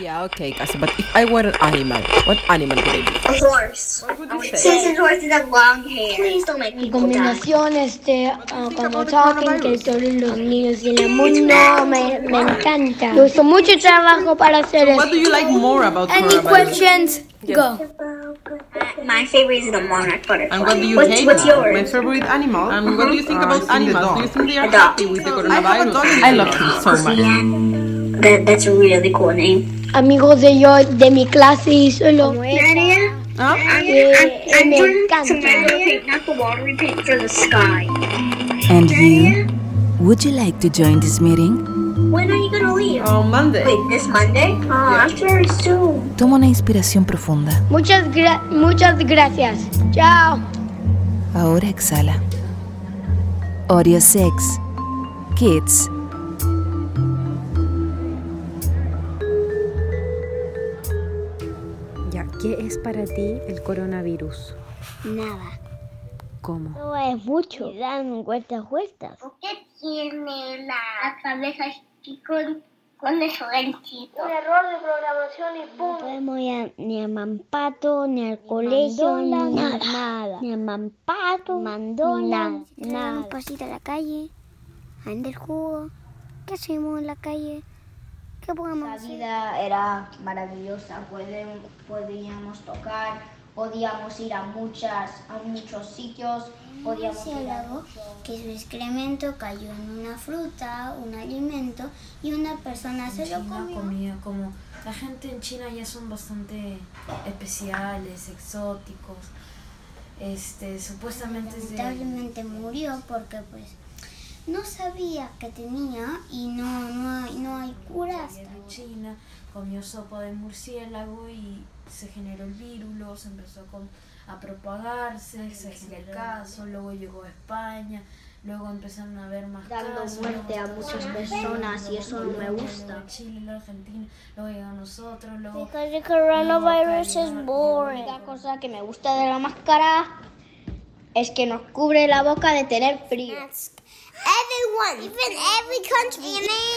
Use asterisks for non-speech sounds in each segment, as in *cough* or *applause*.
Yeah, okay, Cassie, but if I were an animal, what animal would I be? A horse. What would you say? Since horses have long hair. Please don't make En people die. combinación, este, ah, cuando about toquen que coronavirus? todos los niños del mundo me, me encanta. Hizo mucho trabajo para hacer esto. What do you like more about Any coronavirus? questions? Go. My favorite is the monarch butterfly. And what do you what's, hate What's yours? My favorite animal. And what do you think Uh, about I think the animals? Do you think they are happy with the I have a coronavirus? dog. I love him so much. Yeah. That, that's a really cool name. Amigos de yo, de mi clase y solo Nadia, Huh? I'm, I'm, I'm some paint, not the watery paint, for the sky. And you? Would you like to join this meeting? When are you gonna leave? On Monday. Wait, this Monday? Oh, that's very soon. Toma una inspiración profunda. Muchas, gra- muchas gracias. Chao. Ahora exhala. Oreo 6. Kids. Es para ti el coronavirus? Nada. ¿Cómo? No es mucho. Dan vueltas, vueltas. ¿Por qué tiene la cabeza así con, con el ganchito? error de programación y punto. No podemos ir a- ni a Mampato, ni al colegio, ni nada. nada. Ni a Mampato, Mandola, ni nada. un pasito a la calle, a vender jugo. ¿Qué hacemos en la calle? ¿Qué podemos La hacer? vida era maravillosa, Pueden- podíamos tocar, podíamos ir a muchas, a muchos sitios, podíamos ir a murciélago que su excremento cayó en una fruta, un alimento, y una persona se lo China comió. comía como la gente en China ya son bastante especiales, exóticos. Este, supuestamente Lamentablemente murió porque pues no sabía que tenía y no, no, hay, no hay cura hasta en China, comió sopa de murciélago y se generó el virus, empezó con- a propagarse, se hizo el caso, luego llegó a España, luego empezaron a haber más Dando casos, muerte a muchas personas y eso no me gusta. Chile, luego Argentina, luego llegó a nosotros, luego Because the coronavirus is boring. La cosa que me gusta de la máscara es que nos cubre la boca de tener frío. Everyone, even every country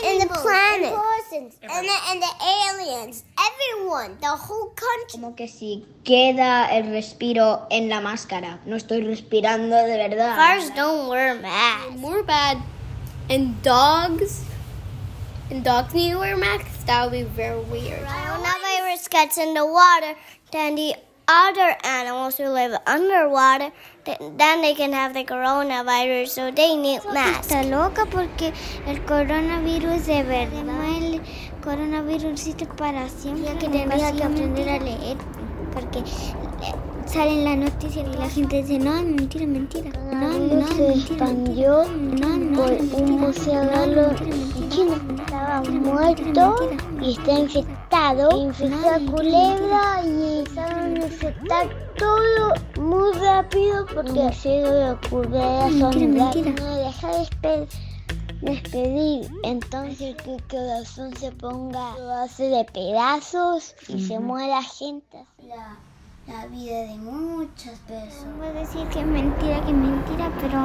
in the planet, and, the, and the aliens, everyone, the whole country. Como que si queda el respiro en la máscara, no estoy respirando de verdad. Cars don't wear masks. more bad. And dogs, and dogs need to wear masks. That would be very weird. Coronavirus gets in the water, then the other animals who live underwater, th- then they can have the coronavirus, so they need masks. Está loca porque el coronavirus de verdad. El coronavirus existe para siempre. Ya que tendría que aprender a leer, porque eh, salen las noticias y la gente dice, no, mentira, mentira. No, no, se expandió No, no, por un murciélago. Estaba muerto y está infectado. Infectó a culebra y infectar todo muy rápido porque de la culebra son. No deja de espe- despedir. Entonces que el corazón se ponga, lo hace de pedazos y se muere la gente. la, la vida de muchas personas. Voy a decir que es mentira, que es mentira, pero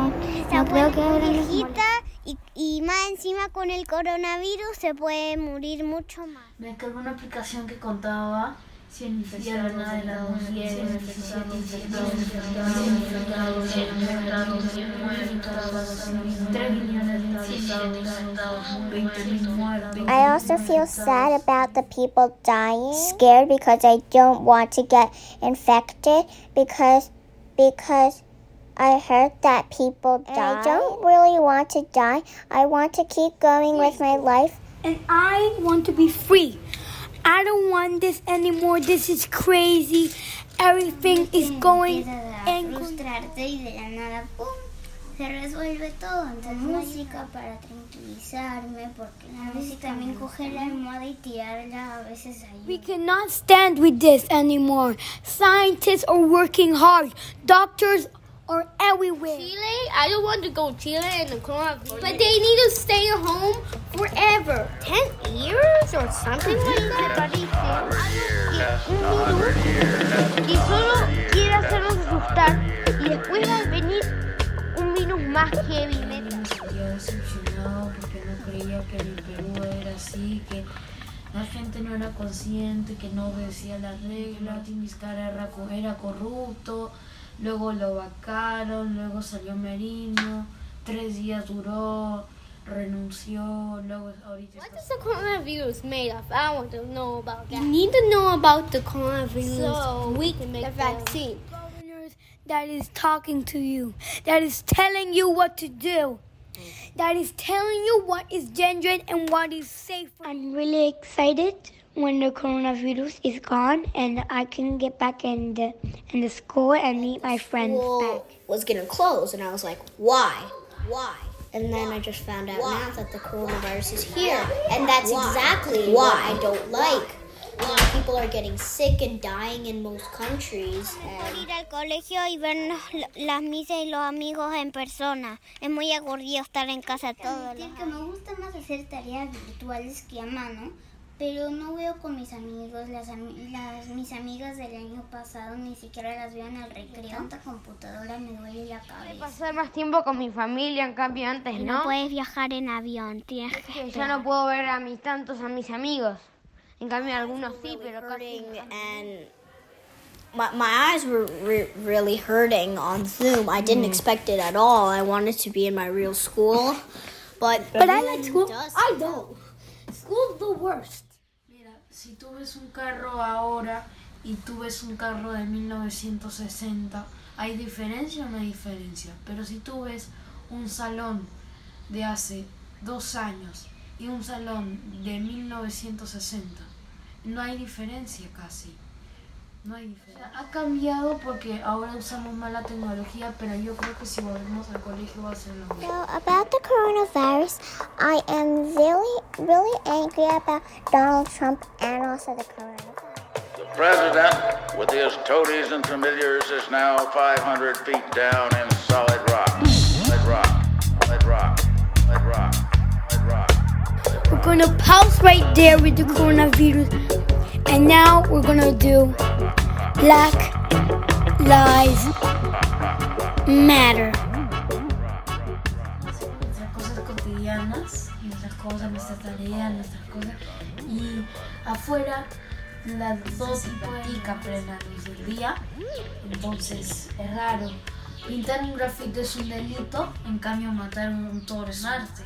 no creo que ahora viejita y, y más encima con el coronavirus se puede morir mucho más. Me descargué una aplicación que contaba 100 infectados de las mujeres, 100 infectados, infectados, 100 infectados, 100 infectados, 100 muertos, 3 millones de infectados, 20 mil muertos. I also feel sad about the people dying. Scared because I don't want to get infected because because I heard that people die. I don't really want to die. I want to keep going with my life. And I want to be free. I don't want this anymore. This is crazy. Everything is going and frustrarte y de la nada ¡pum! se resuelve todo. Entonces música para tranquilizarme porque a veces también coger la almohada y tirarla a veces ahí. We cannot stand with this anymore. Scientists are working hard. Doctors are everywhere. Chile, I don't want to go to Chile and the coronavirus, but they need to stay home forever. Ten years or something like that. y solo quiere hacernos asustar y después va a venir un virus más heavy metal. Yo decepcionado porque no creía que el Perú era así, que La gente no era consciente, que no obedecía las reglas. Era corrupto, luego lo vacaron, luego salió Merino, tres días duró, renunció, luego ahorita What está... is the coronavirus made of? I want to know about that. You need to know about the coronavirus so we can make the vaccine. governors that is talking to you, that is telling you what to do, that is telling you what is dangerous and what is safe. I'm really excited when the coronavirus is gone and I can get back in the in the school and meet my friends back. was gonna close, and I was like, why? Why? And then I just found out now that the coronavirus is here, and that's exactly what I don't like. You know, people are getting sick and dying in most countries. ir al colegio y ver las misas y los amigos en persona. Es muy aburrido estar en casa todo. Admitir que me gusta más hacer tareas virtuales que a mano, pero no veo con mis amigos, las, ami- las mis amigas del año pasado ni siquiera las veo en el recreo. Tanta computadora me duele la cabeza. Pasar más tiempo con mi familia, en cambio antes, No ¿no? puedes viajar en avión, tienes que Que *laughs* ya no puedo ver a mis tantos a mis amigos. En cambio algunos sí, pero casi and my, my eyes were re- really hurting on Zoom. I didn't expect it at all. I wanted to be in my real school, but But I like school. does I don't. School's the worst. Si tú ves un carro ahora y tú ves un carro de 1960, ¿hay diferencia o no hay diferencia? Pero si tú ves un salón de hace dos años y un salón de 1960, no hay diferencia casi. No hay diferencia. Ha cambiado porque ahora usamos más la tecnología, pero yo creo que si volvemos al colegio va a ser lo mismo. So about the coronavirus, I am really, really angry about Donald Trump and also the coronavirus. The president, with his toadies and familiars, is now 500 feet down in solid rock. Solid rock. Solid rock. Solid rock. Solid rock. We're gonna pause right there with the coronavirus, and now we're gonna do Black Lives Matter. nuestras cosas cotidianas, nuestras cosas, nuestras tareas, nuestras cosas. Y afuera las dos hipotética plena luz del día. Entonces es raro. Pintar un grafito es un delito, en cambio matar un toro es arte.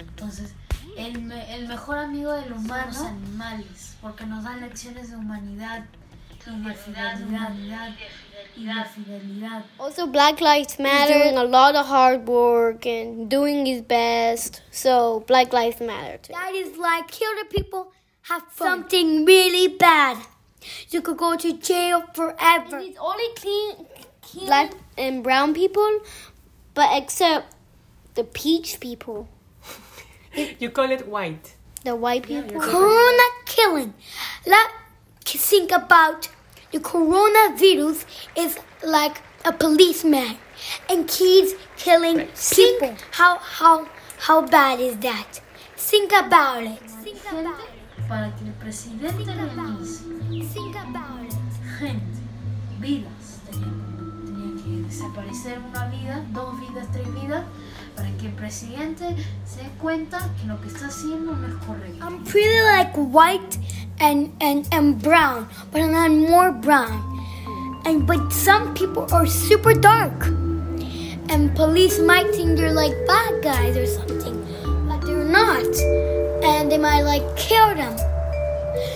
Entonces, el, me- el mejor amigo del humano son los animales, porque nos dan lecciones de humanidad y de fidelidad. Y de fidelidad. Also, Black Lives Matter doing a lot of hard work and doing his best. So, Black Lives Matter too. That is like kill the people, have something really bad. You could go to jail forever. It's only clean, black and brown people, but except the peach people, *laughs* You call it white. the white people. Corona killing. Let's think about the coronavirus is like a policeman and kids killing people. How how how bad is that? Think about it. Think about it. Para que el presidente realice Think about it. gente, vidas. Tenía, tenía que desaparecer una vida, dos vidas, tres vidas, para que el presidente se dé cuenta que lo que está haciendo no es correcto. I'm pretty like white and, and, and brown, but I'm not more brown. And but some people are super dark. And police might think they're like bad guys or something. But they're not. And they might like kill them.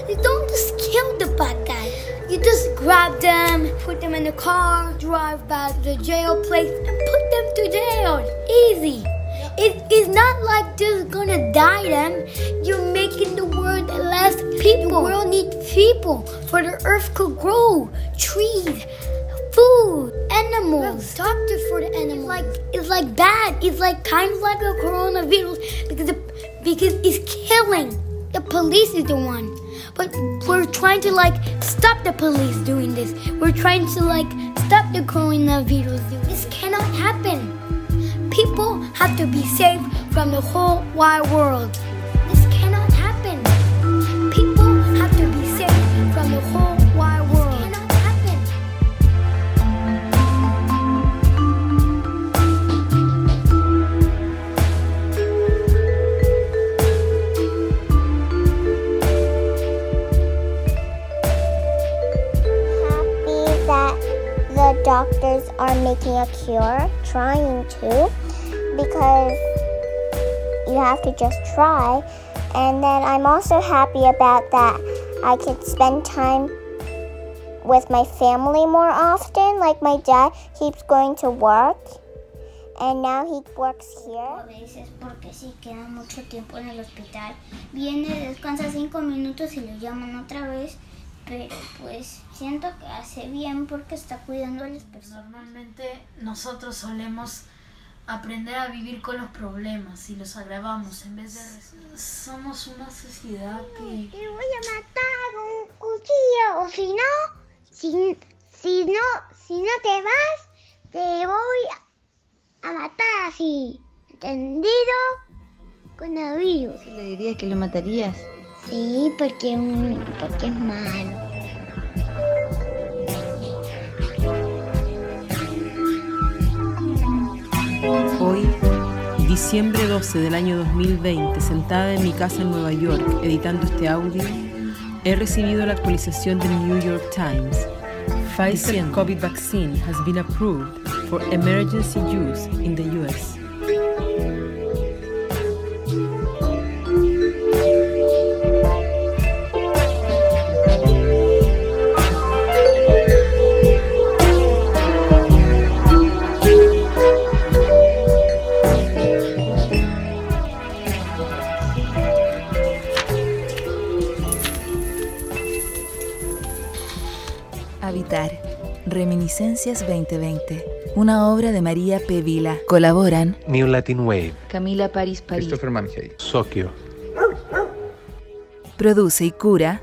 You don't just kill the bad guy. You just grab them, put them in the car, drive back to the jail place, and put them to jail. Easy. It is not like just gonna die them. You're people. The world needs people for the earth could grow. Trees, food, animals. Doctor for the animals. It's like it's like bad. It's like kind of like a coronavirus because the, because it's killing. The police is the one. But we're trying to like stop the police doing this. We're trying to like stop the coronavirus. This cannot happen. People have to be safe from the whole wide world. Doctors are making a cure, trying to, because you have to just try. And then I'm also happy about that I could spend time with my family more often. Like my dad keeps going to work and now he works here. A veces pero pues siento que hace bien porque está cuidando a las personas. Normalmente nosotros solemos aprender a vivir con los problemas y los agravamos en vez de... Somos una sociedad que... Te voy a matar con un cuchillo o si no, si, si no, si no te vas, te voy a matar así, ¿entendido? Con el virus. ¿Le dirías que lo matarías? Sí, porque, un- porque es malo. Hoy, diciembre 12 del año 2020, sentada en mi casa en Nueva York editando este audio, he recibido la actualización del New York Times. Pfizer COVID vaccine has been approved for emergency use in the US. Reminiscencias 2020. Una obra de María P. Vila. Colaboran New Latin Wave. Camila París París. Christopher Manhey. Sokio. Produce y cura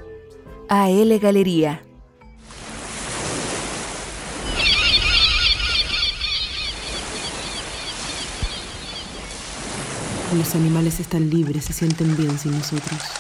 AL Galería. Los animales están libres, se sienten bien sin nosotros.